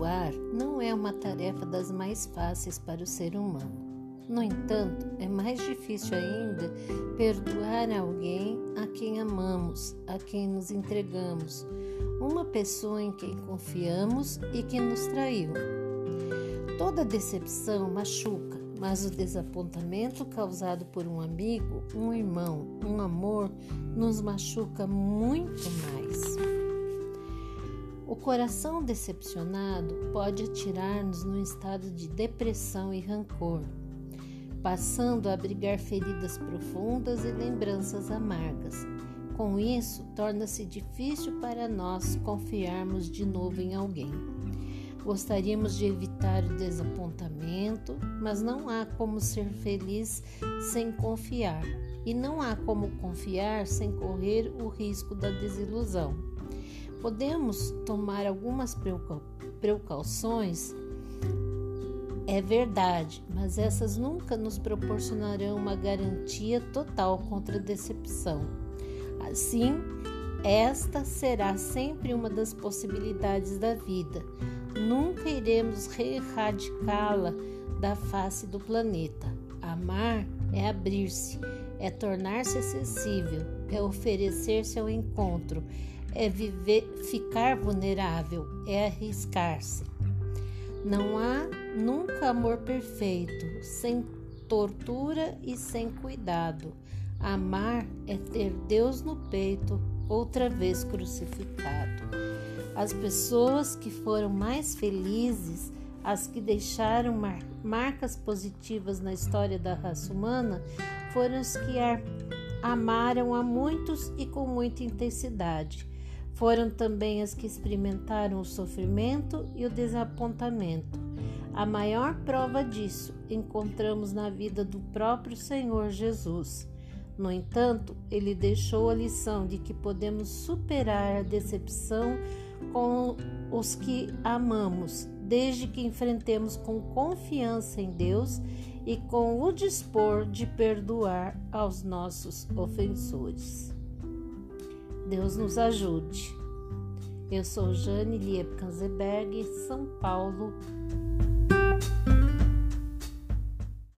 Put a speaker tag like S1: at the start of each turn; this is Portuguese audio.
S1: Perdoar não é uma tarefa das mais fáceis para o ser humano. No entanto, é mais difícil ainda perdoar alguém a quem amamos, a quem nos entregamos, uma pessoa em quem confiamos e que nos traiu. Toda decepção machuca, mas o desapontamento causado por um amigo, um irmão, um amor, nos machuca muito mais. Coração decepcionado pode atirar-nos num estado de depressão e rancor, passando a abrigar feridas profundas e lembranças amargas. Com isso, torna-se difícil para nós confiarmos de novo em alguém. Gostaríamos de evitar o desapontamento, mas não há como ser feliz sem confiar, e não há como confiar sem correr o risco da desilusão. Podemos tomar algumas precauções, é verdade, mas essas nunca nos proporcionarão uma garantia total contra a decepção. Assim, esta será sempre uma das possibilidades da vida, nunca iremos erradicá-la da face do planeta. Amar é abrir-se, é tornar-se acessível, é oferecer-se ao encontro, é viver, ficar vulnerável, é arriscar-se. Não há nunca amor perfeito, sem tortura e sem cuidado. Amar é ter Deus no peito, outra vez crucificado. As pessoas que foram mais felizes, as que deixaram mar marcas positivas na história da raça humana, foram as que amaram a muitos e com muita intensidade. Foram também as que experimentaram o sofrimento e o desapontamento. A maior prova disso encontramos na vida do próprio Senhor Jesus. No entanto, ele deixou a lição de que podemos superar a decepção com os que amamos, desde que enfrentemos com confiança em Deus e com o dispor de perdoar aos nossos ofensores. Deus nos ajude. Eu sou Jane Lieb Kanzeberg, São Paulo,